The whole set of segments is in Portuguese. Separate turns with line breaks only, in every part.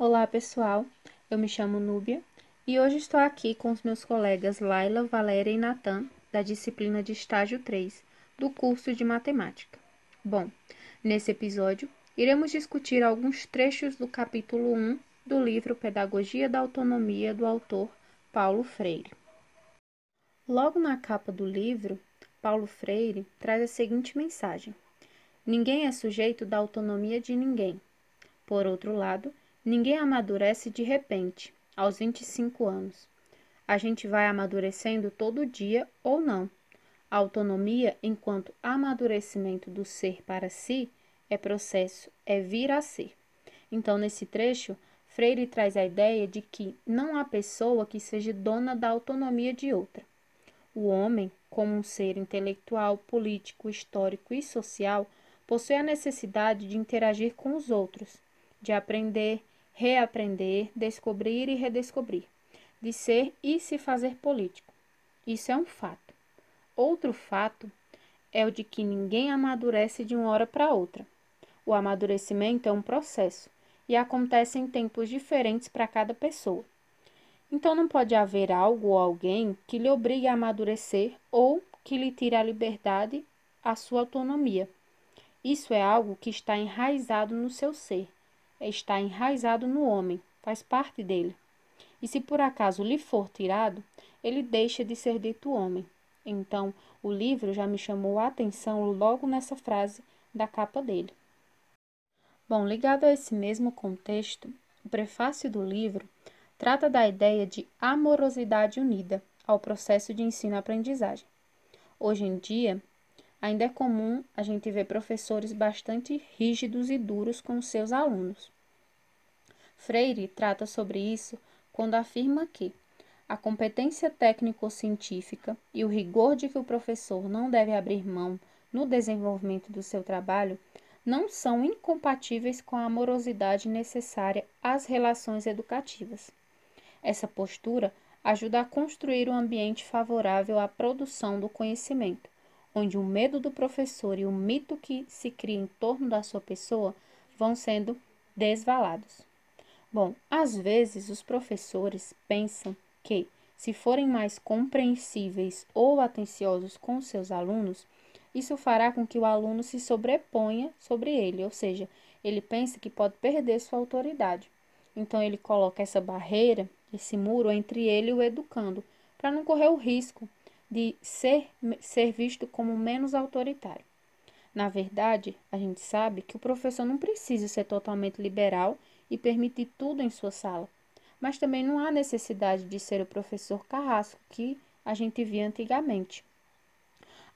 Olá, pessoal. Eu me chamo Núbia e hoje estou aqui com os meus colegas Laila, Valéria e Natan, da disciplina de estágio 3 do curso de matemática. Bom, nesse episódio iremos discutir alguns trechos do capítulo 1 do livro Pedagogia da Autonomia do autor Paulo Freire. Logo na capa do livro, Paulo Freire traz a seguinte mensagem: Ninguém é sujeito da autonomia de ninguém. Por outro lado, ninguém amadurece de repente, aos 25 anos. A gente vai amadurecendo todo dia ou não. A autonomia, enquanto amadurecimento do ser para si, é processo, é vir a ser. Então, nesse trecho, Freire traz a ideia de que não há pessoa que seja dona da autonomia de outra. O homem, como um ser intelectual, político, histórico e social, possui a necessidade de interagir com os outros, de aprender, reaprender, descobrir e redescobrir, de ser e se fazer político. Isso é um fato. Outro fato é o de que ninguém amadurece de uma hora para outra. O amadurecimento é um processo e acontece em tempos diferentes para cada pessoa. Então não pode haver algo ou alguém que lhe obrigue a amadurecer ou que lhe tire a liberdade, a sua autonomia. Isso é algo que está enraizado no seu ser, está enraizado no homem, faz parte dele. E se por acaso lhe for tirado, ele deixa de ser dito homem. Então, o livro já me chamou a atenção logo nessa frase da capa dele. Bom, ligado a esse mesmo contexto, o prefácio do livro trata da ideia de amorosidade unida ao processo de ensino-aprendizagem. Hoje em dia, ainda é comum a gente ver professores bastante rígidos e duros com seus alunos. Freire trata sobre isso quando afirma que a competência técnico-científica e o rigor de que o professor não deve abrir mão no desenvolvimento do seu trabalho não são incompatíveis com a amorosidade necessária às relações educativas. Essa postura ajuda a construir um ambiente favorável à produção do conhecimento, onde o medo do professor e o mito que se cria em torno da sua pessoa vão sendo desvalados. Bom, às vezes os professores pensam que, se forem mais compreensíveis ou atenciosos com seus alunos, isso fará com que o aluno se sobreponha sobre ele, ou seja, ele pensa que pode perder sua autoridade. Então ele coloca essa barreira, esse muro entre ele e o educando, para não correr o risco de ser, ser visto como menos autoritário. Na verdade, a gente sabe que o professor não precisa ser totalmente liberal e permitir tudo em sua sala, mas também não há necessidade de ser o professor carrasco que a gente via antigamente.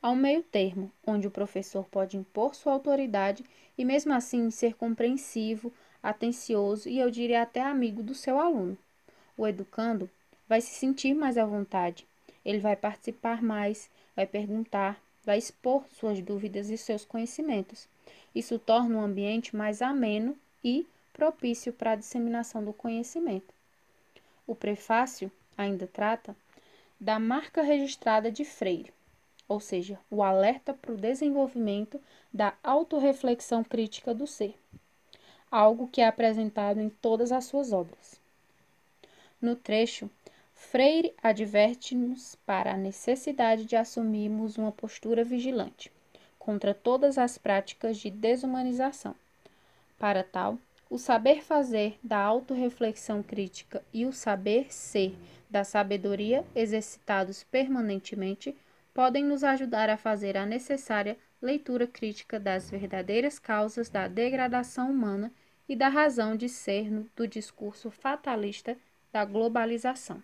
Há um meio termo, onde o professor pode impor sua autoridade e, mesmo assim, ser compreensivo, atencioso e, eu diria, até amigo do seu aluno. O educando vai se sentir mais à vontade, ele vai participar mais, vai perguntar, vai expor suas dúvidas e seus conhecimentos. Isso torna o ambiente mais ameno e propício para a disseminação do conhecimento. O prefácio ainda trata da marca registrada de Freire, ou seja, o alerta para o desenvolvimento da autorreflexão crítica do ser, algo que é apresentado em todas as suas obras. No trecho, Freire adverte-nos para a necessidade de assumirmos uma postura vigilante contra todas as práticas de desumanização. Para tal, o saber fazer da autorreflexão crítica e o saber ser da sabedoria exercitados permanentemente podem nos ajudar a fazer a necessária leitura crítica das verdadeiras causas da degradação humana e da razão de ser do discurso fatalista da globalização.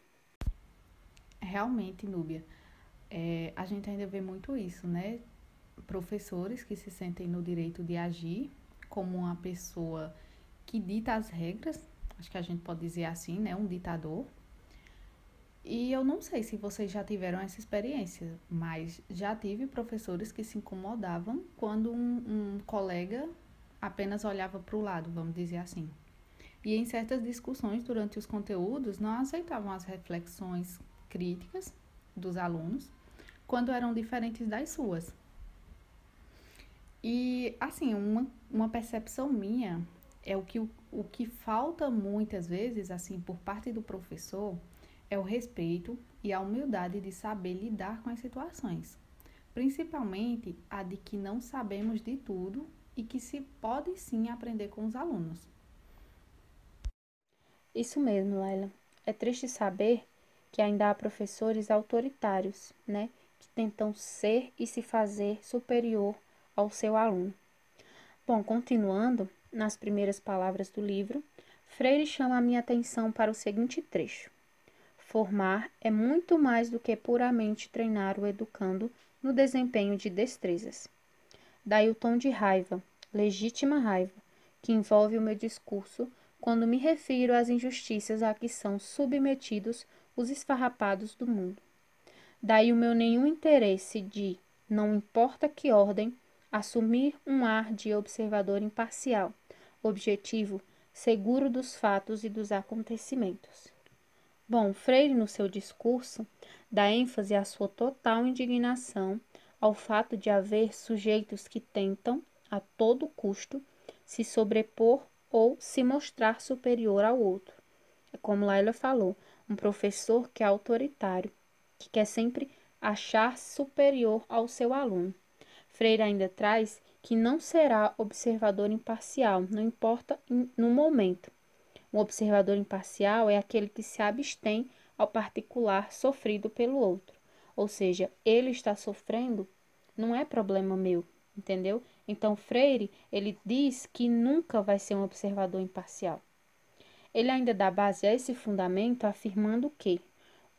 Realmente, Núbia, é, a gente ainda vê muito isso, né? Professores que se sentem no direito de agir como uma pessoa que dita as regras, acho que a gente pode dizer assim, né? Um ditador. E eu não sei se vocês já tiveram essa experiência, mas já tive professores que se incomodavam quando um, um colega apenas olhava para o lado, vamos dizer assim. E em certas discussões durante os conteúdos não aceitavam as reflexões críticas dos alunos quando eram diferentes das suas. E, assim, uma, uma percepção minha é o que o, que falta muitas vezes, assim, por parte do professor, é o respeito e a humildade de saber lidar com as situações, principalmente a de que não sabemos de tudo e que se pode sim aprender com os alunos.
Isso mesmo, Laila. É triste saber que ainda há professores autoritários, né, que tentam ser e se fazer superior ao seu aluno. Bom, continuando, nas primeiras palavras do livro, Freire chama a minha atenção para o seguinte trecho: Formar é muito mais do que puramente treinar o educando no desempenho de destrezas. Daí o tom de raiva, legítima raiva, que envolve o meu discurso quando me refiro às injustiças a que são submetidos os esfarrapados do mundo. Daí o meu nenhum interesse de, não importa que ordem, assumir um ar de observador imparcial, objetivo, seguro dos fatos e dos acontecimentos. Bom, Freire, no seu discurso, dá ênfase à sua total indignação ao fato de haver sujeitos que tentam, a todo custo, se sobrepor ou se mostrar superior ao outro. É como Laila falou, um professor que é autoritário, que quer sempre achar-se superior ao seu aluno. Freire ainda traz que não será observador imparcial, não importa no momento. Um observador imparcial é aquele que se abstém ao particular sofrido pelo outro. Ou seja, ele está sofrendo, não é problema meu, entendeu? Então Freire, ele diz que nunca vai ser um observador imparcial. Ele ainda dá base a esse fundamento afirmando que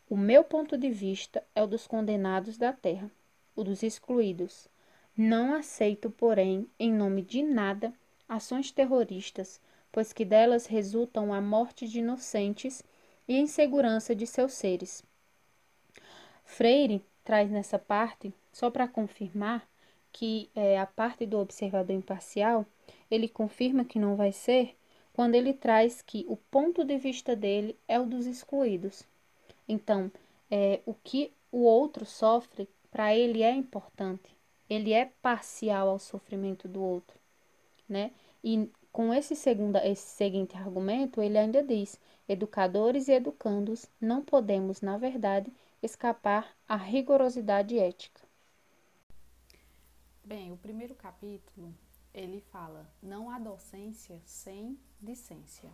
o meu ponto de vista é o dos condenados da terra, o dos excluídos. Não aceito, porém, em nome de nada, ações terroristas, pois que delas resultam a morte de inocentes e a insegurança de seus seres. Freire traz nessa parte, só para confirmar, que é, a parte do observador imparcial, ele confirma que não vai ser quando ele traz que o ponto de vista dele é o dos excluídos. Então, é, o que o outro sofre, para ele é importante. Ele é parcial ao sofrimento do outro, né? E com esse, segunda, esse seguinte argumento, ele ainda diz: educadores e educandos não podemos, na verdade, escapar à rigorosidade ética.
Bem, o primeiro capítulo ele fala: não há docência sem discência.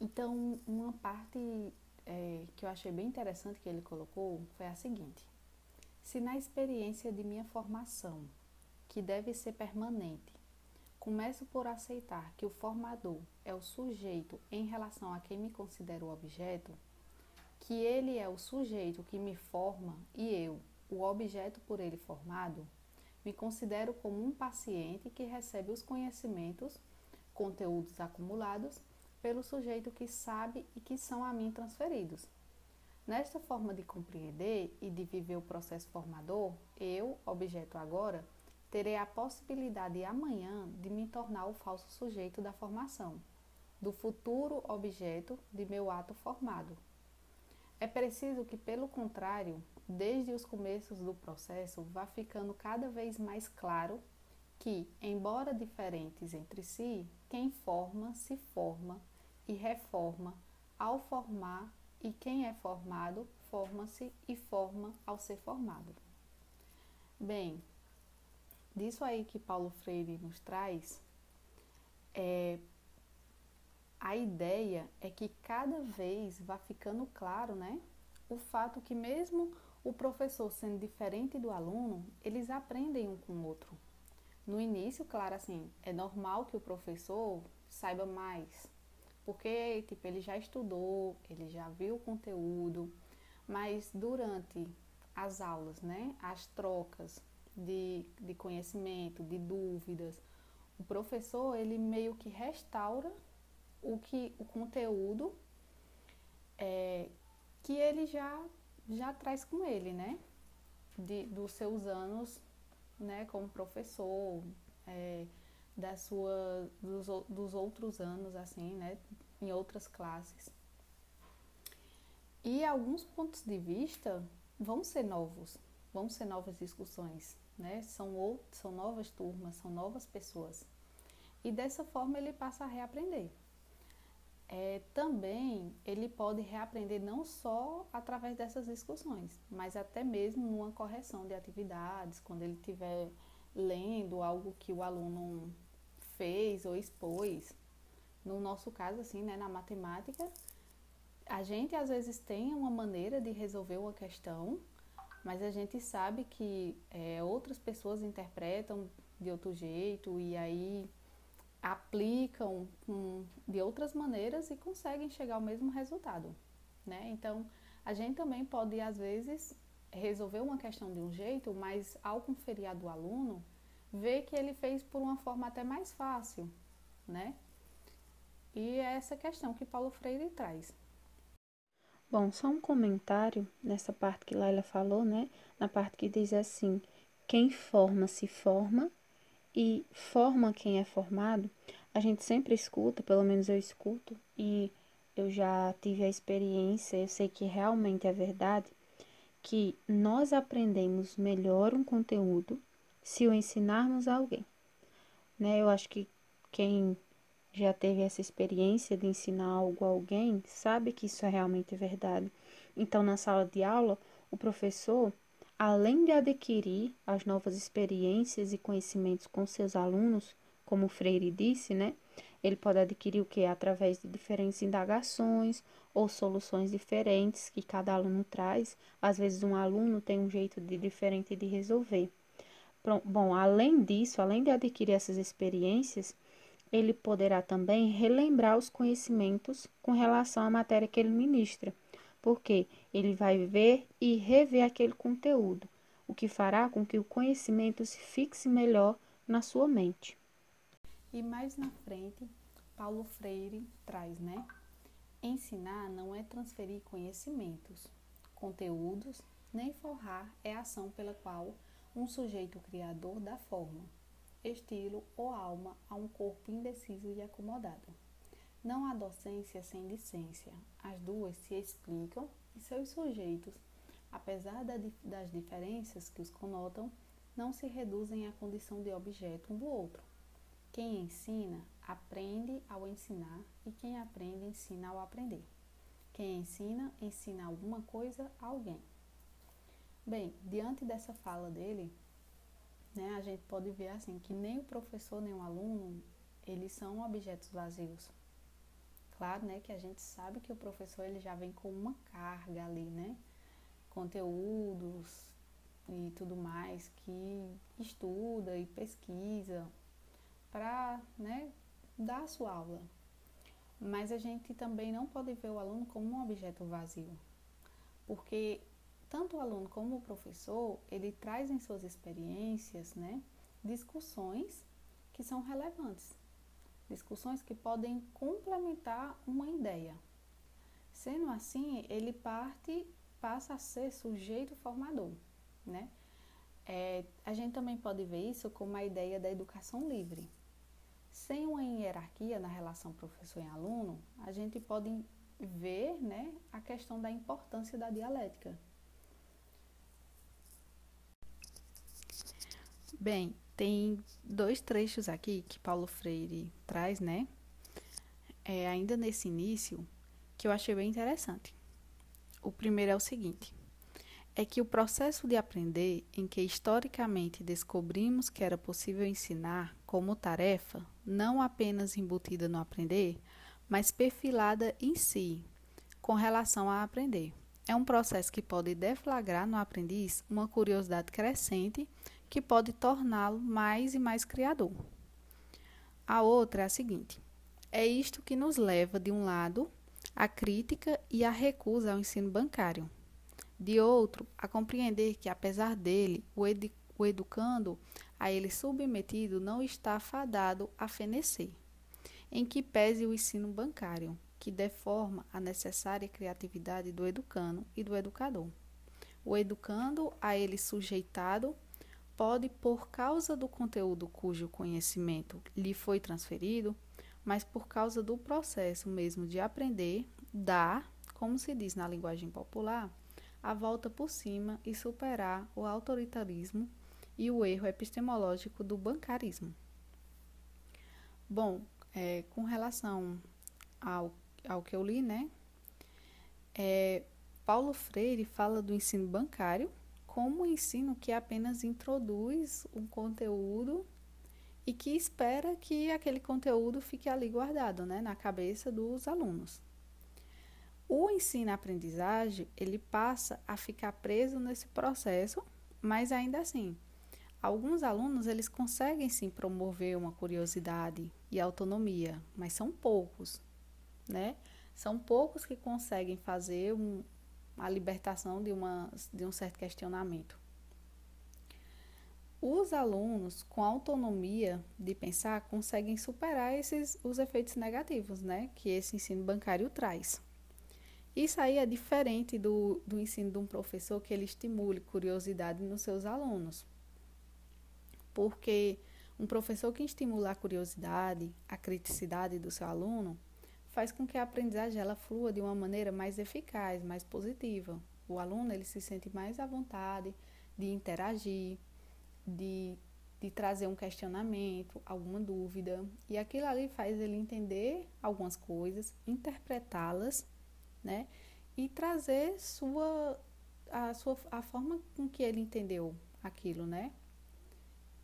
Então, uma parte é, que eu achei bem interessante que ele colocou foi a seguinte: se na experiência de minha formação, que deve ser permanente, começo por aceitar que o formador é o sujeito em relação a quem me considero objeto, que ele é o sujeito que me forma e eu, o objeto por ele formado, me considero como um paciente que recebe os conhecimentos, conteúdos acumulados pelo sujeito que sabe e que são a mim transferidos. Nesta forma de compreender e de viver o processo formador, eu, objeto agora, terei a possibilidade amanhã de me tornar o falso sujeito da formação, do futuro objeto de meu ato formado. É preciso que, pelo contrário, desde os começos do processo, vá ficando cada vez mais claro que, embora diferentes entre si, quem forma se forma e reforma ao formar, e quem é formado forma-se e forma ao ser formado. Bem, disso aí que Paulo Freire nos traz, é, a ideia é que cada vez vá ficando claro, né? O fato que mesmo o professor sendo diferente do aluno, eles aprendem um com o outro. No início, claro, assim, é normal que o professor saiba mais, porque tipo, ele já estudou, ele já viu o conteúdo, mas durante as aulas, né, as trocas de, de conhecimento, de dúvidas, o professor ele meio que restaura o que o conteúdo é, que ele já já traz com ele, né? De, dos seus anos, né, como professor, é, da sua, dos, dos outros anos, assim, né, em outras classes. E alguns pontos de vista vão ser novos, vão ser novas discussões, né? São, outros, são novas turmas, são novas pessoas. e dessa forma ele passa a reaprender. É, também ele pode reaprender não só através dessas discussões, mas até mesmo numa correção de atividades, quando ele estiver lendo algo que o aluno fez ou expôs. No nosso caso, assim, né, na matemática, a gente às vezes tem uma maneira de resolver uma questão, mas a gente sabe que é, outras pessoas interpretam de outro jeito e aí aplicam de outras maneiras e conseguem chegar ao mesmo resultado, né? Então, a gente também pode às vezes resolver uma questão de um jeito, mas ao conferir a do aluno, ver que ele fez por uma forma até mais fácil, né? E é essa questão que Paulo Freire traz.
Bom, só um comentário nessa parte que Laila falou, né? Na parte que diz assim: quem forma se forma e forma quem é formado. A gente sempre escuta, pelo menos eu escuto, e eu já tive a experiência, eu sei que realmente é verdade, que nós aprendemos melhor um conteúdo se o ensinarmos a alguém. Né? Eu acho que quem já teve essa experiência de ensinar algo a alguém sabe que isso é realmente verdade. Então, na sala de aula, o professor, além de adquirir as novas experiências e conhecimentos com seus alunos, como o Freire disse, né? Ele pode adquirir o que? Através de diferentes indagações ou soluções diferentes que cada aluno traz. Às vezes, um aluno tem um jeito de diferente de resolver. Bom, além disso, além de adquirir essas experiências, ele poderá também relembrar os conhecimentos com relação à matéria que ele ministra, porque ele vai ver e rever aquele conteúdo, o que fará com que o conhecimento se fixe melhor na sua mente.
E mais na frente, Paulo Freire traz, né? Ensinar não é transferir conhecimentos, conteúdos, nem forrar é a ação pela qual um sujeito criador dá forma, estilo ou alma a um corpo indeciso e acomodado. Não há docência sem licência, as duas se explicam e seus sujeitos, apesar das diferenças que os conotam, não se reduzem à condição de objeto um do outro. Quem ensina, aprende ao ensinar, e quem aprende, ensina ao aprender. Quem ensina, ensina alguma coisa a alguém. Bem, diante dessa fala dele, né, a gente pode ver assim que nem o professor nem o aluno, eles são objetos vazios. Claro, né, que a gente sabe que o professor ele já vem com uma carga ali, né? Conteúdos e tudo mais que estuda e pesquisa para, né, dar a sua aula. Mas a gente também não pode ver o aluno como um objeto vazio. Porque tanto o aluno como o professor, ele traz em suas experiências, né, discussões que são relevantes, discussões que podem complementar uma ideia. Sendo assim, ele parte, passa a ser sujeito formador, né? É, a gente também pode ver isso como a ideia da educação livre. Sem uma hierarquia na relação professor e aluno, a gente pode ver né, a questão da importância da dialética, Bem, tem dois trechos aqui que Paulo Freire traz, né? É, ainda nesse início, que eu achei bem interessante. O primeiro é o seguinte: é que o processo de aprender, em que historicamente descobrimos que era possível ensinar como tarefa, não apenas embutida no aprender, mas perfilada em si, com relação a aprender. É um processo que pode deflagrar no aprendiz uma curiosidade crescente que pode torná-lo mais e mais criador. A outra é a seguinte: é isto que nos leva, de um lado, à crítica e à recusa ao ensino bancário, de outro, a compreender que, apesar dele, o, o educando a ele submetido não está fadado a fenecer, em que pese o ensino bancário, que deforma a necessária criatividade do educando e do educador. O educando a ele sujeitado pode, por causa do conteúdo cujo conhecimento lhe foi transferido, mas por causa do processo mesmo de aprender, dar, como se diz na linguagem popular, a volta por cima e superar o autoritarismo e o erro epistemológico do bancarismo. Bom, é, com relação ao, ao que eu li, né? É, Paulo Freire fala do ensino bancário como um ensino que apenas introduz um conteúdo e que espera que aquele conteúdo fique ali guardado, né, na cabeça dos alunos. O ensino-aprendizagem, ele passa a ficar preso nesse processo, mas ainda assim, alguns alunos, eles conseguem sim promover uma curiosidade e autonomia, mas são poucos, né? São poucos que conseguem fazer um, a libertação de, uma, de um certo questionamento. Os alunos com autonomia de pensar conseguem superar esses os efeitos negativos, né, que esse ensino bancário traz. Isso aí é diferente do, do ensino de um professor que ele estimule curiosidade nos seus alunos. Porque um professor que estimula a curiosidade, a criticidade do seu aluno, faz com que a aprendizagem ela flua de uma maneira mais eficaz, mais positiva. O aluno ele se sente mais à vontade de interagir, de, de trazer um questionamento, alguma dúvida, e aquilo ali faz ele entender algumas coisas, interpretá-las, né? E trazer sua a sua a forma com que ele entendeu aquilo, né?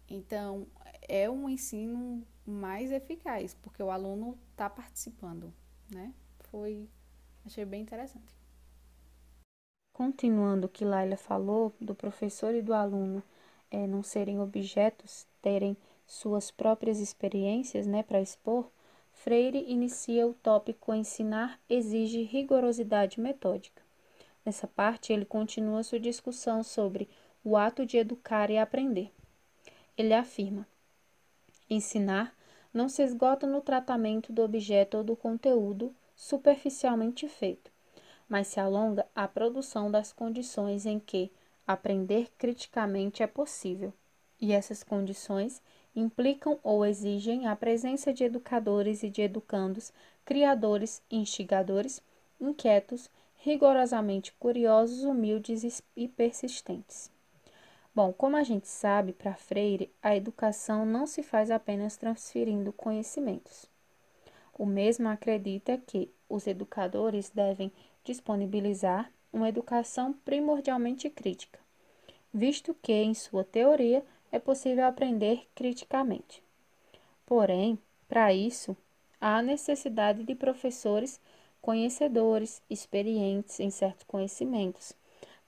Então, é um ensino mais eficaz, porque o aluno está participando, né? Foi, achei bem interessante.
Continuando o que Laila falou, do professor e do aluno é, não serem objetos, terem suas próprias experiências né, para expor, Freire inicia o tópico Ensinar exige rigorosidade metódica. Nessa parte, ele continua sua discussão sobre o ato de educar e aprender. Ele afirma: ensinar não se esgota no tratamento do objeto ou do conteúdo superficialmente feito, mas se alonga à produção das condições em que aprender criticamente é possível, e essas condições implicam ou exigem a presença de educadores e de educandos, criadores, instigadores, inquietos, rigorosamente curiosos, humildes e persistentes. Bom, como a gente sabe, para Freire, a educação não se faz apenas transferindo conhecimentos. O mesmo acredita que os educadores devem disponibilizar uma educação primordialmente crítica, visto que, em sua teoria, é possível aprender criticamente. Porém, para isso, há necessidade de professores conhecedores, experientes em certos conhecimentos,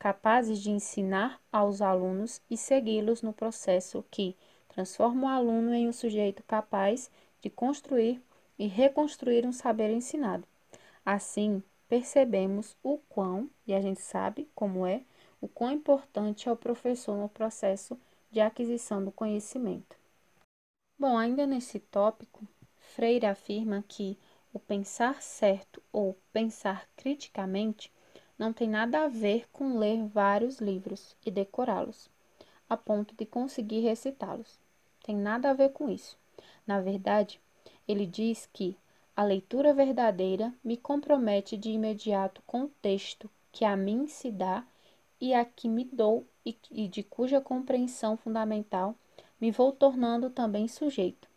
capazes de ensinar aos alunos e segui-los no processo que transforma o aluno em um sujeito capaz de construir e reconstruir um saber ensinado. Assim, percebemos o quão, e a gente sabe como é, o quão importante é o professor no processo de aquisição do conhecimento. Bom, ainda nesse tópico, Freire afirma que o pensar certo ou pensar criticamente não tem nada a ver com ler vários livros e decorá-los, a ponto de conseguir recitá-los. Tem nada a ver com isso. Na verdade, ele diz que a leitura verdadeira me compromete de imediato com o texto que a mim se dá e a que me dou e, de cuja compreensão fundamental me vou tornando também sujeito.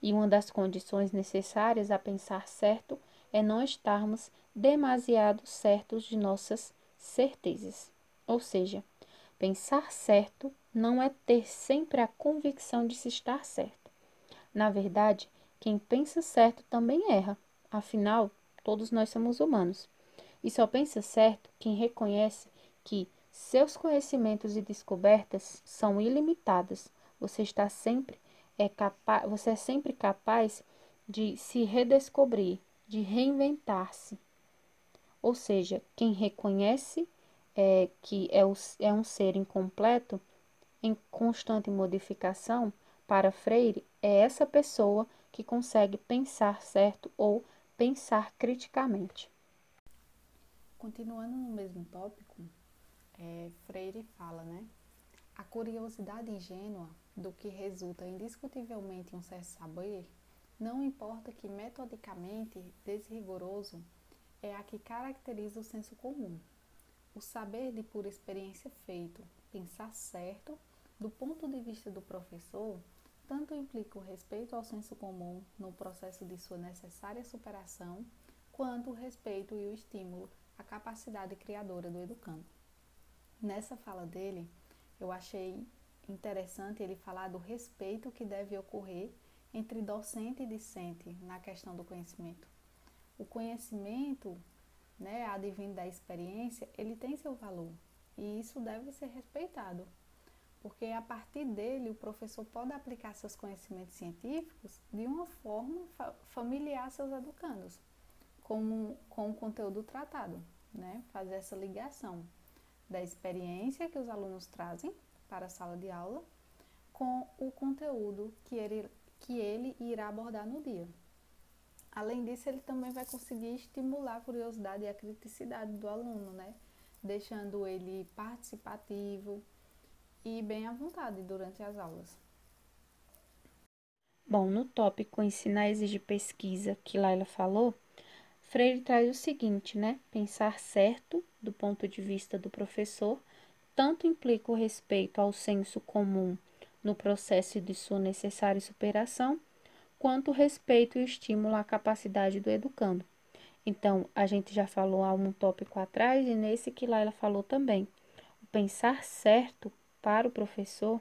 E uma das condições necessárias a pensar certo é não estarmos demasiado certos de nossas certezas. Ou seja, pensar certo não é ter sempre a convicção de se estar certo. Na verdade, quem pensa certo também erra. Afinal, todos nós somos humanos. E só pensa certo quem reconhece que seus conhecimentos e descobertas são ilimitados. Você está sempre é capaz, você é sempre capaz de se redescobrir, de reinventar-se. Ou seja, quem reconhece é, que é, o, é um ser incompleto, em constante modificação, para Freire, é essa pessoa que consegue pensar certo ou pensar criticamente.
Continuando no mesmo tópico, é, Freire fala, né? A curiosidade ingênua do que resulta indiscutivelmente um certo saber, não importa que metodicamente desrigoroso, é a que caracteriza o senso comum. O saber de pura experiência feito, pensar certo, do ponto de vista do professor, tanto implica o respeito ao senso comum no processo de sua necessária superação, quanto o respeito e o estímulo à capacidade criadora do educando. Nessa fala dele, eu achei interessante ele falar do respeito que deve ocorrer entre docente e discente na questão do conhecimento. O conhecimento, né, advindo da experiência, ele tem seu valor e isso deve ser respeitado, porque a partir dele o professor pode aplicar seus conhecimentos científicos de uma forma fa familiar a seus educandos, com, com o conteúdo tratado, né, fazer essa ligação da experiência que os alunos trazem para a sala de aula com o conteúdo que ele, que ele irá abordar no dia. Além disso, ele também vai conseguir estimular a curiosidade e a criticidade do aluno, né? Deixando ele participativo e bem à vontade durante as aulas.
Bom, no tópico ensinar exige pesquisa que Laila falou, Freire traz o seguinte, né? Pensar certo do ponto de vista do professor tanto implica o respeito ao senso comum no processo de sua necessária superação, quanto respeito e estímulo à capacidade do educando. Então, a gente já falou há um tópico atrás e nesse que Laila falou também. O pensar certo para o professor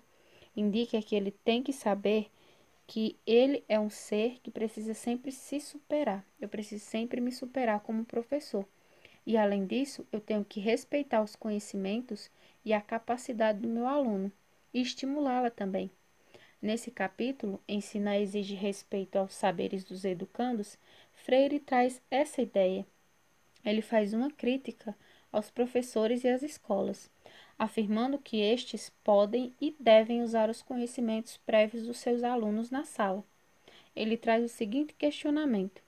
indica que ele tem que saber que ele é um ser que precisa sempre se superar. Eu preciso sempre me superar como professor. E além disso, eu tenho que respeitar os conhecimentos e a capacidade do meu aluno e estimulá-la também. Nesse capítulo, Ensinar exige respeito aos saberes dos educandos, Freire traz essa ideia. Ele faz uma crítica aos professores e às escolas, afirmando que estes podem e devem usar os conhecimentos prévios dos seus alunos na sala. Ele traz o seguinte questionamento: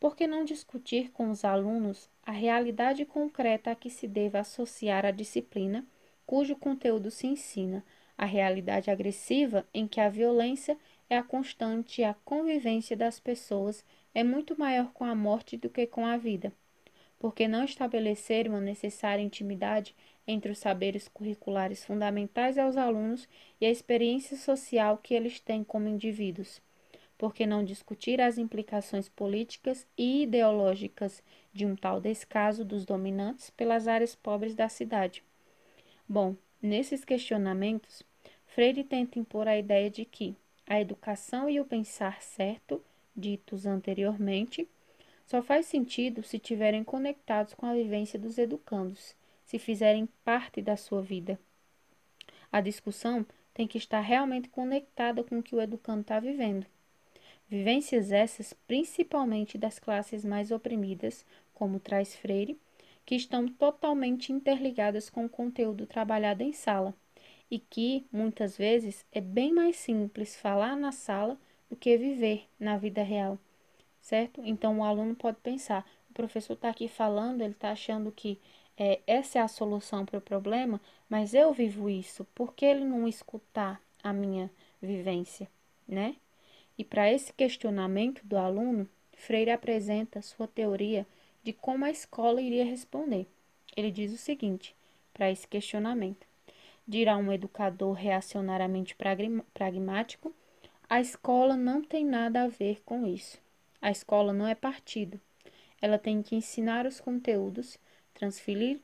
por que não discutir com os alunos a realidade concreta a que se deve associar a disciplina cujo conteúdo se ensina, a realidade agressiva em que a violência é a constante e a convivência das pessoas é muito maior com a morte do que com a vida? Por que não estabelecer uma necessária intimidade entre os saberes curriculares fundamentais aos alunos e a experiência social que eles têm como indivíduos? Por que não discutir as implicações políticas e ideológicas de um tal descaso dos dominantes pelas áreas pobres da cidade? Bom, nesses questionamentos, Freire tenta impor a ideia de que a educação e o pensar certo, ditos anteriormente, só faz sentido se estiverem conectados com a vivência dos educandos, se fizerem parte da sua vida. A discussão tem que estar realmente conectada com o que o educando está vivendo. Vivências essas, principalmente das classes mais oprimidas, como traz Freire, que estão totalmente interligadas com o conteúdo trabalhado em sala e que, muitas vezes, é bem mais simples falar na sala do que viver na vida real, certo? Então, o aluno pode pensar: o professor está aqui falando, ele está achando que é, essa é a solução para o problema, mas eu vivo isso, por que ele não escutar a minha vivência, né? E para esse questionamento do aluno, Freire apresenta sua teoria de como a escola iria responder. Ele diz o seguinte para esse questionamento: dirá um educador reacionariamente pragmático, a escola não tem nada a ver com isso. A escola não é partido. Ela tem que ensinar os conteúdos,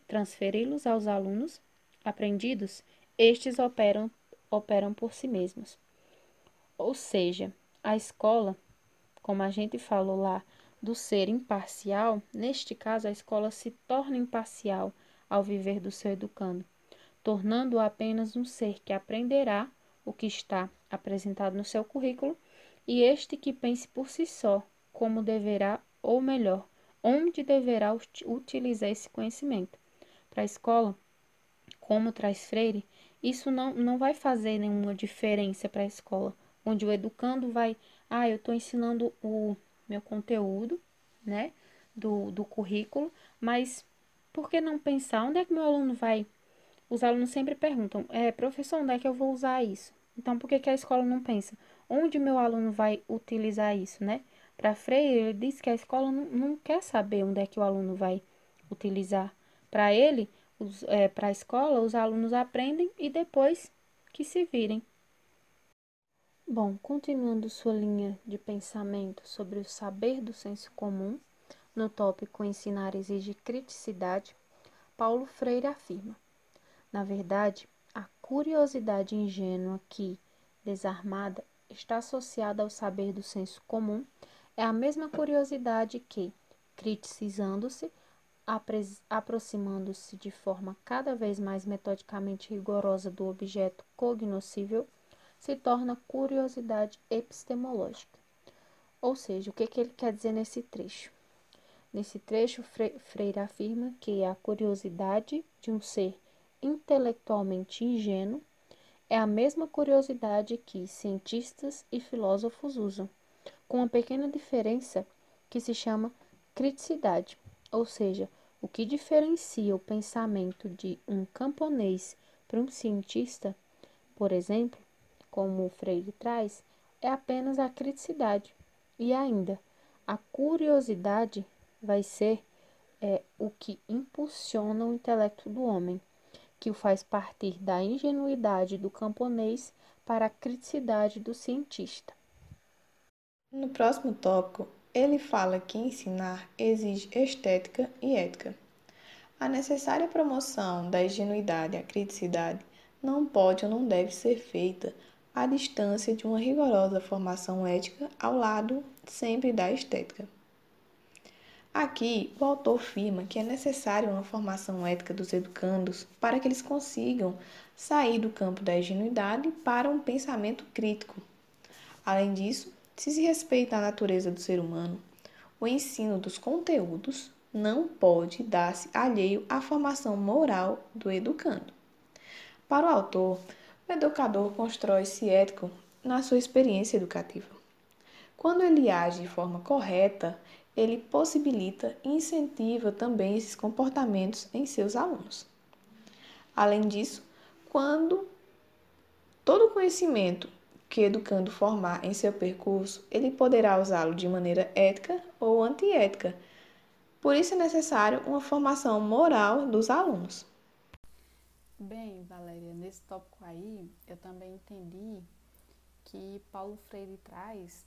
transferi-los aos alunos aprendidos, estes operam, operam por si mesmos. Ou seja, a escola, como a gente falou lá do ser imparcial, neste caso a escola se torna imparcial ao viver do seu educando, tornando-o apenas um ser que aprenderá o que está apresentado no seu currículo e este que pense por si só como deverá, ou melhor, onde deverá utilizar esse conhecimento. Para a escola, como traz Freire, isso não, não vai fazer nenhuma diferença para a escola, onde o educando vai, ah, eu estou ensinando o meu conteúdo, né, do, do currículo, mas por que não pensar onde é que meu aluno vai? Os alunos sempre perguntam, é, professor, onde é que eu vou usar isso? Então, por que, que a escola não pensa? Onde meu aluno vai utilizar isso, né? Para Freire, ele diz que a escola não, não, quer saber onde é que o aluno vai utilizar. Para ele, é, para a escola, os alunos aprendem e depois que se virem. Bom, continuando sua linha de pensamento sobre o saber do senso comum, no tópico Ensinar exige criticidade, Paulo Freire afirma: na verdade, a curiosidade ingênua que, desarmada, está associada ao saber do senso comum é a mesma curiosidade que, criticizando-se, aproximando-se de forma cada vez mais metodicamente rigorosa do objeto cognoscível, se torna curiosidade epistemológica. Ou seja, o que, que ele quer dizer nesse trecho? Nesse trecho, Freire afirma que a curiosidade de um ser intelectualmente ingênuo é a mesma curiosidade que cientistas e filósofos usam, com uma pequena diferença que se chama criticidade, ou seja, o que diferencia o pensamento de um camponês para um cientista, por exemplo, como o Freire traz, é apenas a criticidade. E ainda, a curiosidade vai ser é, o que impulsiona o intelecto do homem, que o faz partir da ingenuidade do camponês para a criticidade do cientista.
No próximo tópico, ele fala que ensinar exige estética e ética. A necessária promoção da ingenuidade a criticidade não pode ou não deve ser feita à distância de uma rigorosa formação ética ao lado sempre da estética. Aqui, o autor afirma que é necessária uma formação ética dos educandos para que eles consigam sair do campo da ingenuidade para um pensamento crítico. Além disso, se se respeita a natureza do ser humano, o ensino dos conteúdos não pode dar-se alheio à formação moral do educando. Para o autor, o educador constrói-se ético na sua experiência educativa. Quando ele age de forma correta, ele possibilita e incentiva também esses comportamentos em seus alunos. Além disso, quando todo conhecimento que educando formar em seu percurso, ele poderá usá-lo de maneira ética ou antiética. Por isso é necessário uma formação moral dos alunos.
Bem, Valéria, nesse tópico aí, eu também entendi que Paulo Freire traz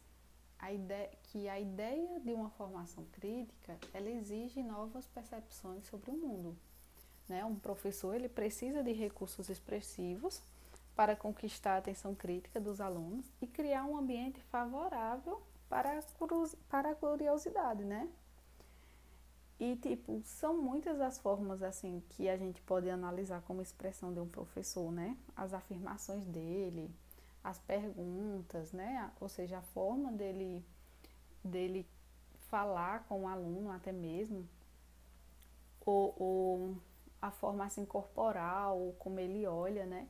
a ideia, que a ideia de uma formação crítica, ela exige novas percepções sobre o mundo. Né? Um professor ele precisa de recursos expressivos para conquistar a atenção crítica dos alunos e criar um ambiente favorável para a, para curiosidade, né? E, tipo, são muitas as formas, assim, que a gente pode analisar como expressão de um professor, né? As afirmações dele, as perguntas, né? Ou seja, a forma dele, dele falar com o aluno até mesmo, ou, ou a forma assim corporal, como ele olha, né?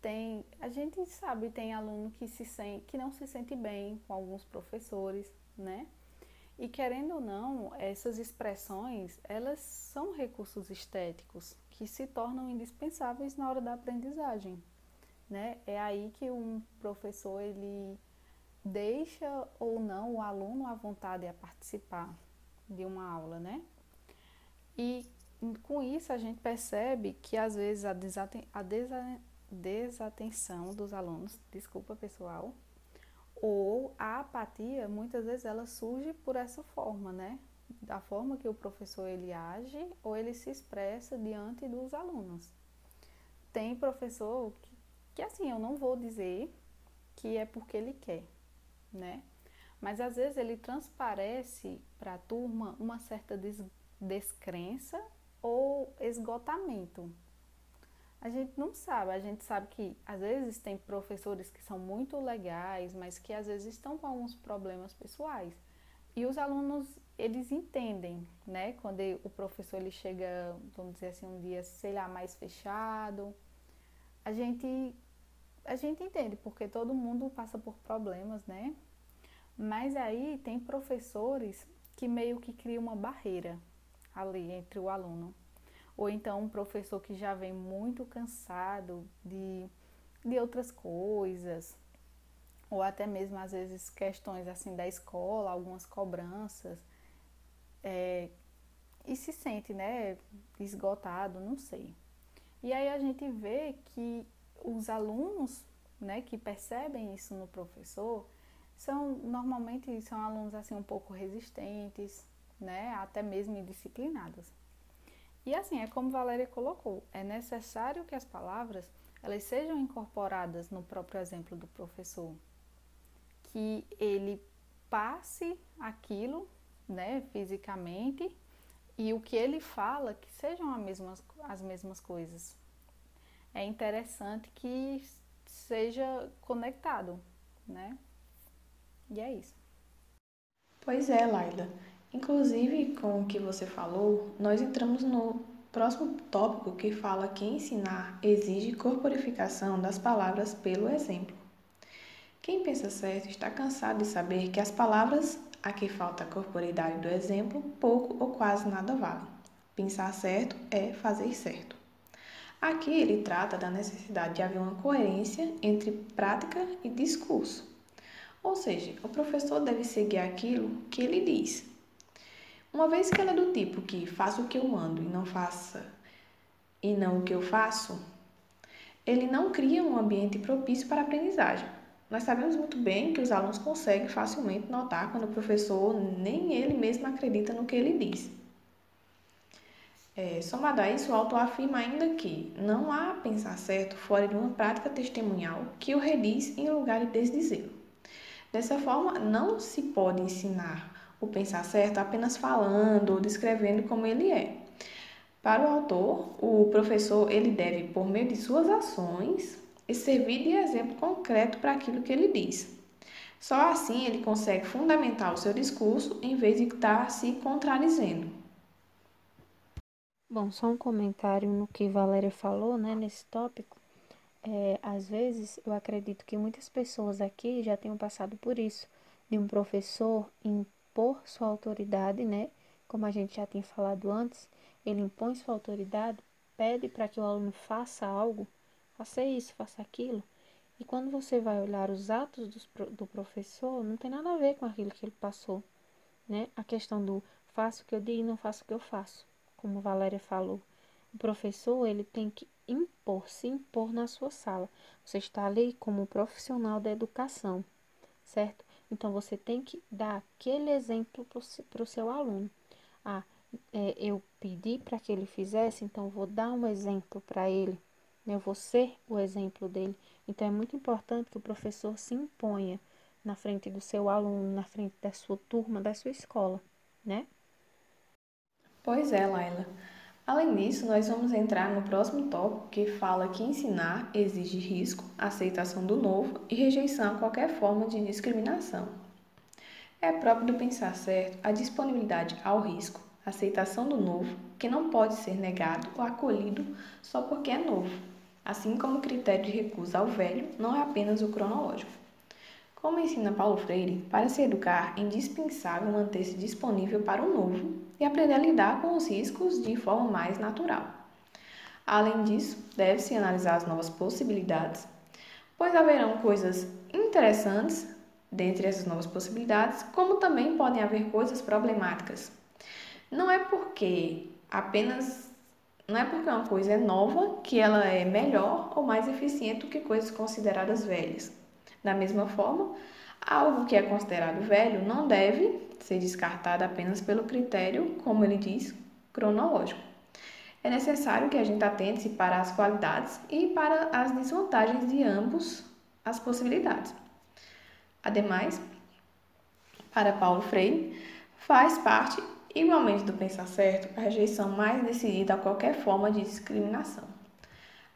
Tem, a gente sabe, tem aluno que se sente, que não se sente bem com alguns professores, né? E querendo ou não, essas expressões, elas são recursos estéticos que se tornam indispensáveis na hora da aprendizagem, né? É aí que um professor ele deixa ou não o aluno à vontade a participar de uma aula, né? E com isso a gente percebe que às vezes a, desaten a desa desatenção dos alunos, desculpa pessoal, ou a apatia, muitas vezes ela surge por essa forma, né? Da forma que o professor ele age ou ele se expressa diante dos alunos. Tem professor que assim, eu não vou dizer que é porque ele quer, né? Mas às vezes ele transparece para a turma uma certa des descrença ou esgotamento. A gente não sabe, a gente sabe que às vezes tem professores que são muito legais, mas que às vezes estão com alguns problemas pessoais. E os alunos, eles entendem, né? Quando o professor ele chega, vamos dizer assim, um dia, sei lá, mais fechado, a gente a gente entende, porque todo mundo passa por problemas, né? Mas aí tem professores que meio que criam uma barreira ali entre o aluno. Ou então um professor que já vem muito cansado de, de outras coisas, ou até mesmo às vezes questões assim da escola, algumas cobranças, é, e se sente, né, esgotado, não sei. E aí a gente vê que os alunos né, que percebem isso no professor, são normalmente são alunos assim um pouco resistentes, né, até mesmo indisciplinados. E assim, é como Valéria colocou, é necessário que as palavras elas sejam incorporadas no próprio exemplo do professor, que ele passe aquilo, né, fisicamente, e o que ele fala que sejam as mesmas, as mesmas coisas. É interessante que seja conectado, né? E é isso.
Pois é, Laila. Inclusive, com o que você falou, nós entramos no próximo tópico que fala que ensinar exige corporificação das palavras pelo exemplo. Quem pensa certo está cansado de saber que as palavras a que falta a corporidade do exemplo pouco ou quase nada valem. Pensar certo é fazer certo. Aqui ele trata da necessidade de haver uma coerência entre prática e discurso. Ou seja, o professor deve seguir aquilo que ele diz. Uma vez que ela é do tipo que faça o que eu mando e não faça e não o que eu faço, ele não cria um ambiente propício para a aprendizagem. Nós sabemos muito bem que os alunos conseguem facilmente notar quando o professor nem ele mesmo acredita no que ele diz. É, somado a isso, o autor afirma ainda que não há pensar certo fora de uma prática testemunhal que o rediz em lugar de desdizê-lo. Dessa forma, não se pode ensinar o pensar certo apenas falando ou descrevendo como ele é. Para o autor, o professor ele deve, por meio de suas ações, e servir de exemplo concreto para aquilo que ele diz. Só assim ele consegue fundamentar o seu discurso em vez de estar se contradizendo.
Bom, só um comentário no que Valéria falou, né, nesse tópico. É, às vezes, eu acredito que muitas pessoas aqui já tenham passado por isso, de um professor impor sua autoridade, né? Como a gente já tem falado antes, ele impõe sua autoridade, pede para que o aluno faça algo faça isso, faça aquilo. E quando você vai olhar os atos do, do professor, não tem nada a ver com aquilo que ele passou, né? A questão do faço o que eu digo e não faço o que eu faço, como Valéria falou. O professor, ele tem que impor, se impor na sua sala. Você está ali como profissional da educação, certo? Então, você tem que dar aquele exemplo para o seu aluno. Ah, é, eu pedi para que ele fizesse, então vou dar um exemplo para ele? Eu vou ser o exemplo dele. Então é muito importante que o professor se imponha na frente do seu aluno, na frente da sua turma, da sua escola, né?
Pois é, Laila. Além disso, nós vamos entrar no próximo tópico que fala que ensinar exige risco, aceitação do novo e rejeição a qualquer forma de discriminação. É próprio do pensar certo a disponibilidade ao risco, aceitação do novo, que não pode ser negado ou acolhido só porque é novo assim como o critério de recusa ao velho não é apenas o cronológico. Como ensina Paulo Freire, para se educar é indispensável manter-se disponível para o novo e aprender a lidar com os riscos de forma mais natural. Além disso, deve-se analisar as novas possibilidades, pois haverão coisas interessantes dentre essas novas possibilidades, como também podem haver coisas problemáticas. Não é porque apenas não é porque uma coisa é nova que ela é melhor ou mais eficiente do que coisas consideradas velhas. Da mesma forma, algo que é considerado velho não deve ser descartado apenas pelo critério, como ele diz, cronológico. É necessário que a gente atente-se para as qualidades e para as desvantagens de ambos as possibilidades. Ademais, para Paulo Freire, faz parte Igualmente do pensar certo, a rejeição mais decidida a qualquer forma de discriminação.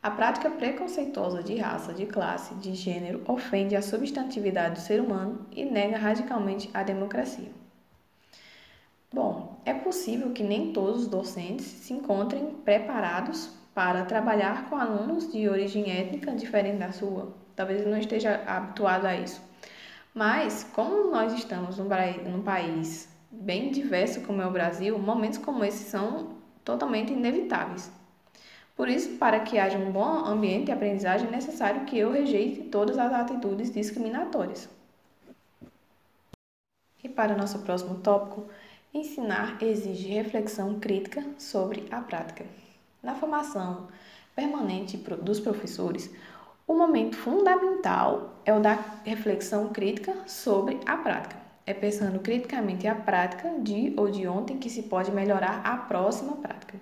A prática preconceituosa de raça, de classe, de gênero ofende a substantividade do ser humano e nega radicalmente a democracia. Bom, é possível que nem todos os docentes se encontrem preparados para trabalhar com alunos de origem étnica diferente da sua. Talvez ele não esteja habituado a isso. Mas, como nós estamos num país bem diverso como é o Brasil, momentos como esses são totalmente inevitáveis. Por isso, para que haja um bom ambiente de aprendizagem, é necessário que eu rejeite todas as atitudes discriminatórias. E para o nosso próximo tópico, ensinar exige reflexão crítica sobre a prática. Na formação permanente dos professores, O momento fundamental é o da reflexão crítica sobre a prática. É pensando criticamente a prática de ou de ontem que se pode melhorar a próxima prática.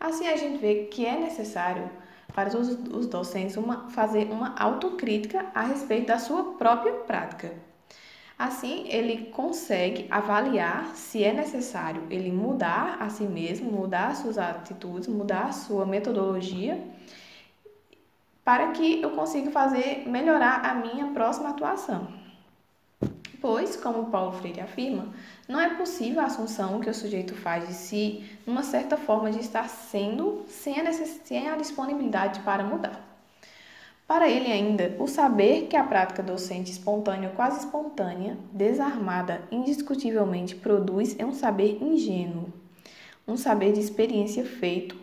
Assim, a gente vê que é necessário para os, os docentes uma, fazer uma autocrítica a respeito da sua própria prática. Assim, ele consegue avaliar se é necessário ele mudar a si mesmo, mudar suas atitudes, mudar sua metodologia, para que eu consiga fazer melhorar a minha próxima atuação. Pois, como Paulo Freire afirma, não é possível a assunção que o sujeito faz de si numa certa forma de estar sendo sem a, sem a disponibilidade para mudar. Para ele ainda, o saber que a prática docente espontânea ou quase espontânea, desarmada, indiscutivelmente produz é um saber ingênuo, um saber de experiência feito,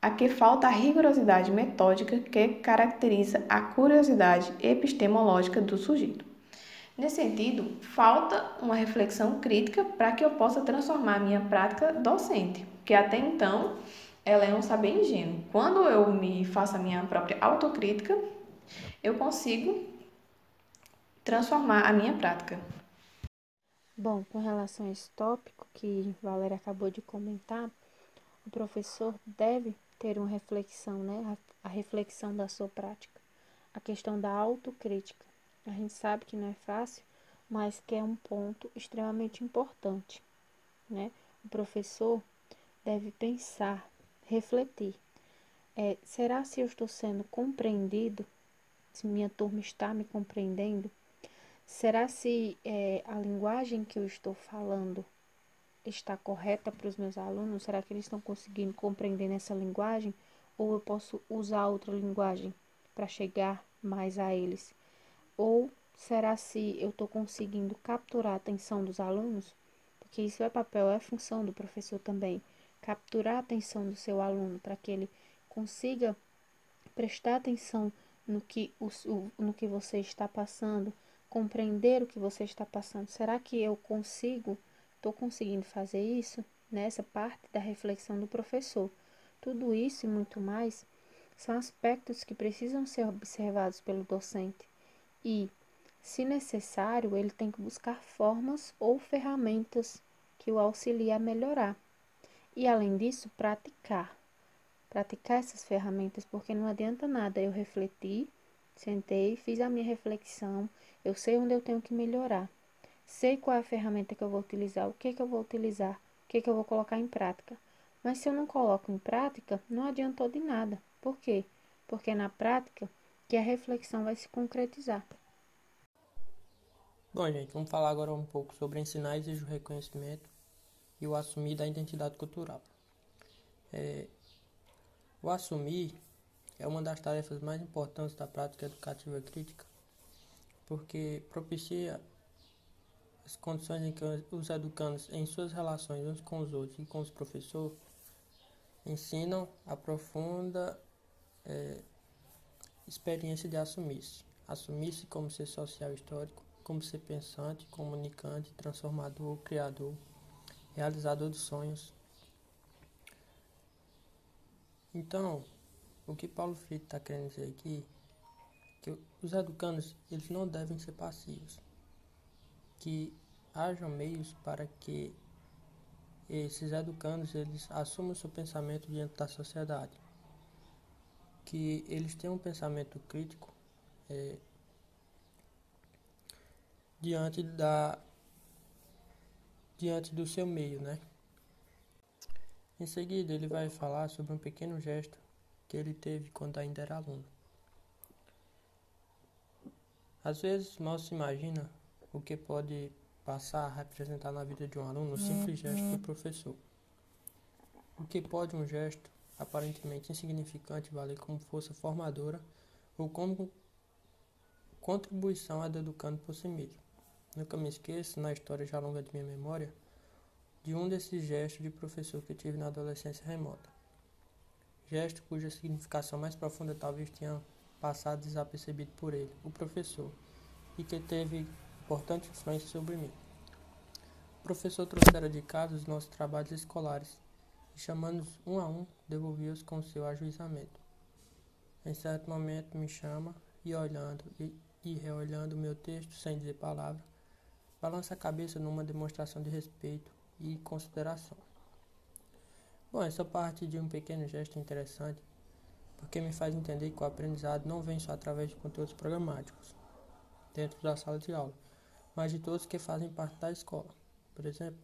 a que falta a rigorosidade metódica que caracteriza a curiosidade epistemológica do sujeito. Nesse sentido, falta uma reflexão crítica para que eu possa transformar minha prática docente, que até então ela é um saber ingênuo. Quando eu me faço a minha própria autocrítica, eu consigo transformar a minha prática.
Bom, com relação a esse tópico que Valéria acabou de comentar, o professor deve ter uma reflexão, né? A reflexão da sua prática, a questão da autocrítica. A gente sabe que não é fácil, mas que é um ponto extremamente importante, né? O professor deve pensar, refletir. É, será se eu estou sendo compreendido se minha turma está me compreendendo? Será se é, a linguagem que eu estou falando está correta para os meus alunos? Será que eles estão conseguindo compreender nessa linguagem? Ou eu posso usar outra linguagem para chegar mais a eles? Ou será se eu estou conseguindo capturar a atenção dos alunos? Porque isso é papel, é função do professor também. Capturar a atenção do seu aluno para que ele consiga prestar atenção no que, o, no que você está passando, compreender o que você está passando. Será que eu consigo, estou conseguindo fazer isso? Nessa parte da reflexão do professor. Tudo isso e muito mais são aspectos que precisam ser observados pelo docente. E, se necessário, ele tem que buscar formas ou ferramentas que o auxiliem a melhorar. E, além disso, praticar praticar essas ferramentas, porque não adianta nada eu refletir, sentei, fiz a minha reflexão, eu sei onde eu tenho que melhorar, sei qual é a ferramenta que eu vou utilizar, o que, que eu vou utilizar, o que, que eu vou colocar em prática. Mas se eu não coloco em prática, não adiantou de nada. Por quê? Porque na prática que a reflexão vai se concretizar.
Bom, gente, vamos falar agora um pouco sobre ensinar e o reconhecimento e o assumir da identidade cultural. É, o assumir é uma das tarefas mais importantes da prática educativa crítica, porque propicia as condições em que os educandos, em suas relações uns com os outros e com os professores, ensinam a profunda é, experiência de assumir-se. Assumir-se como ser social histórico, como ser pensante, comunicante, transformador, criador, realizador de sonhos, então, o que Paulo Freire está querendo dizer aqui que os educandos eles não devem ser passivos, que hajam meios para que esses educandos eles assumam seu pensamento diante da sociedade, que eles tenham um pensamento crítico é, diante da diante do seu meio, né? Em seguida, ele vai falar sobre um pequeno gesto que ele teve quando ainda era aluno. Às vezes, mal se imagina o que pode passar a representar na vida de um aluno um simples gesto do professor. O que pode um gesto aparentemente insignificante valer como força formadora ou como contribuição a do educando por si mesmo. Nunca me esqueço, na história já longa de minha memória, de um desses gestos de professor que tive na adolescência remota. Gesto cuja significação mais profunda talvez tenha passado desapercebido por ele, o professor, e que teve importante influência sobre mim. O professor trouxera de casa os nossos trabalhos escolares e, chamando-os um a um, devolvia-os com seu ajuizamento. Em certo momento me chama e olhando e, e reolhando meu texto sem dizer palavra, balança a cabeça numa demonstração de respeito e consideração. Bom, essa parte de um pequeno gesto interessante, porque me faz entender que o aprendizado não vem só através de conteúdos programáticos dentro da sala de aula, mas de todos que fazem parte da escola. Por exemplo,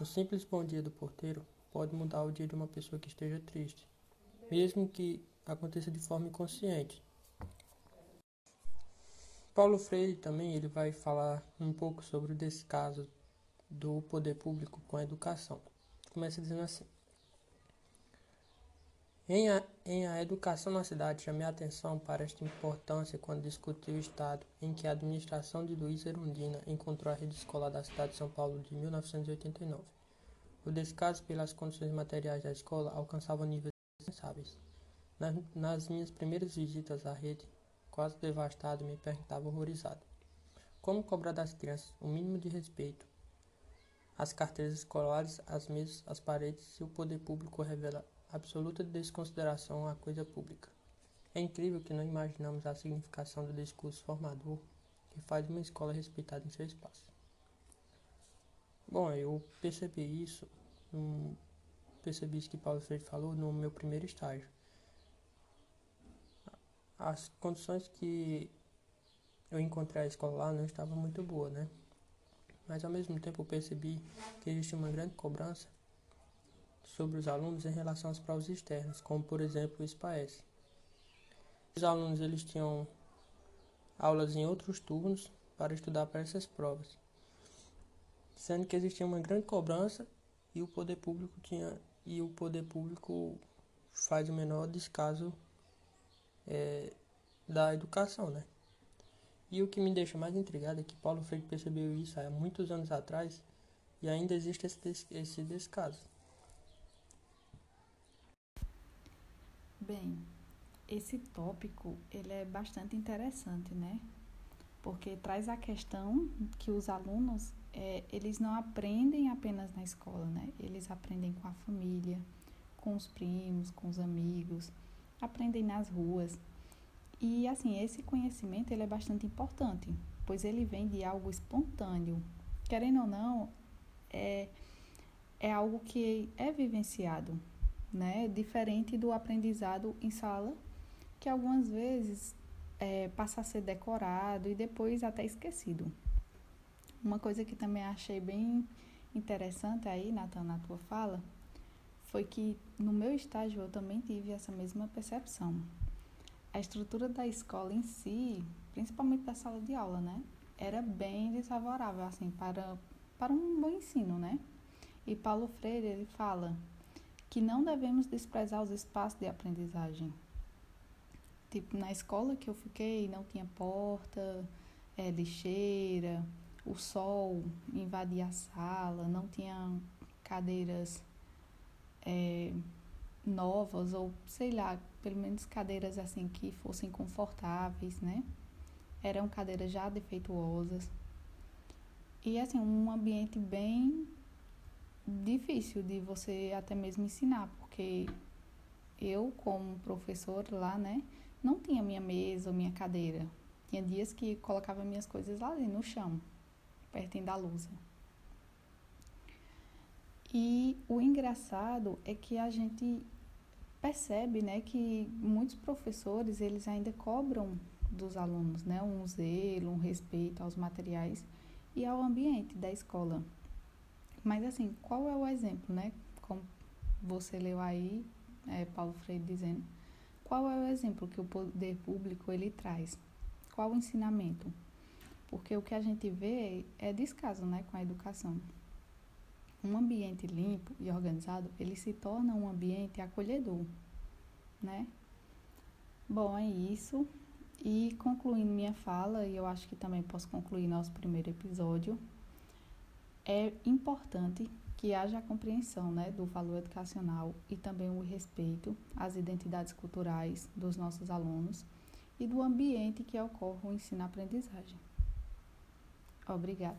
um simples bom dia do porteiro pode mudar o dia de uma pessoa que esteja triste, mesmo que aconteça de forma inconsciente. Paulo Freire também ele vai falar um pouco sobre o descaso do poder público com a educação. Começa dizendo assim: em a, em a educação na cidade, chamei a atenção para esta importância quando discuti o estado em que a administração de Luiz Erundina encontrou a rede escolar da cidade de São Paulo de 1989. O descaso pelas condições materiais da escola alcançava níveis insensáveis. Nas, nas minhas primeiras visitas à rede, quase devastado, me perguntava horrorizado: como cobrar das crianças o mínimo de respeito? As carteiras escolares, as mesas, as paredes e o poder público revela absoluta desconsideração à coisa pública. É incrível que não imaginamos a significação do discurso formador que faz uma escola respeitada em seu espaço. Bom, eu percebi isso, um, percebi isso que Paulo Freire falou no meu primeiro estágio. As condições que eu encontrei a escola lá não estavam muito boas, né? Mas ao mesmo tempo eu percebi que existe uma grande cobrança sobre os alunos em relação às provas externas, como por exemplo o SPAES. Os alunos eles tinham aulas em outros turnos para estudar para essas provas, sendo que existia uma grande cobrança e o poder público tinha e o poder público faz o menor descaso é, da educação, né? E o que me deixa mais intrigado é que Paulo Freire percebeu isso há muitos anos atrás e ainda existe esse, des esse descaso.
Bem, esse tópico ele é bastante interessante, né? Porque traz a questão que os alunos é, eles não aprendem apenas na escola, né? Eles aprendem com a família, com os primos, com os amigos, aprendem nas ruas. E assim, esse conhecimento ele é bastante importante, pois ele vem de algo espontâneo. Querendo ou não, é, é algo que é vivenciado né? Diferente do aprendizado em sala, que algumas vezes é, passa a ser decorado e depois até esquecido. Uma coisa que também achei bem interessante aí, Nathan, na tua fala, foi que no meu estágio eu também tive essa mesma percepção. A estrutura da escola em si, principalmente da sala de aula, né, era bem desfavorável assim para para um bom ensino, né? E Paulo Freire ele fala que não devemos desprezar os espaços de aprendizagem. Tipo, na escola que eu fiquei, não tinha porta, é, lixeira, o sol invadia a sala, não tinha cadeiras é, novas, ou sei lá, pelo menos cadeiras assim que fossem confortáveis, né? Eram cadeiras já defeituosas. E assim, um ambiente bem difícil de você até mesmo ensinar, porque eu, como professor lá, né, não tinha minha mesa minha cadeira. Tinha dias que colocava minhas coisas lá no chão, pertinho da lousa. E o engraçado é que a gente percebe, né, que muitos professores, eles ainda cobram dos alunos, né, um zelo, um respeito aos materiais e ao ambiente da escola. Mas assim, qual é o exemplo, né? Como você leu aí, é, Paulo Freire dizendo, qual é o exemplo que o poder público ele traz? Qual o ensinamento? Porque o que a gente vê é descaso, né, com a educação. Um ambiente limpo e organizado, ele se torna um ambiente acolhedor, né? Bom, é isso. E concluindo minha fala, e eu acho que também posso concluir nosso primeiro episódio, é importante que haja a compreensão né, do valor educacional e também o respeito às identidades culturais dos nossos alunos e do ambiente que ocorre o ensino-aprendizagem. Obrigada.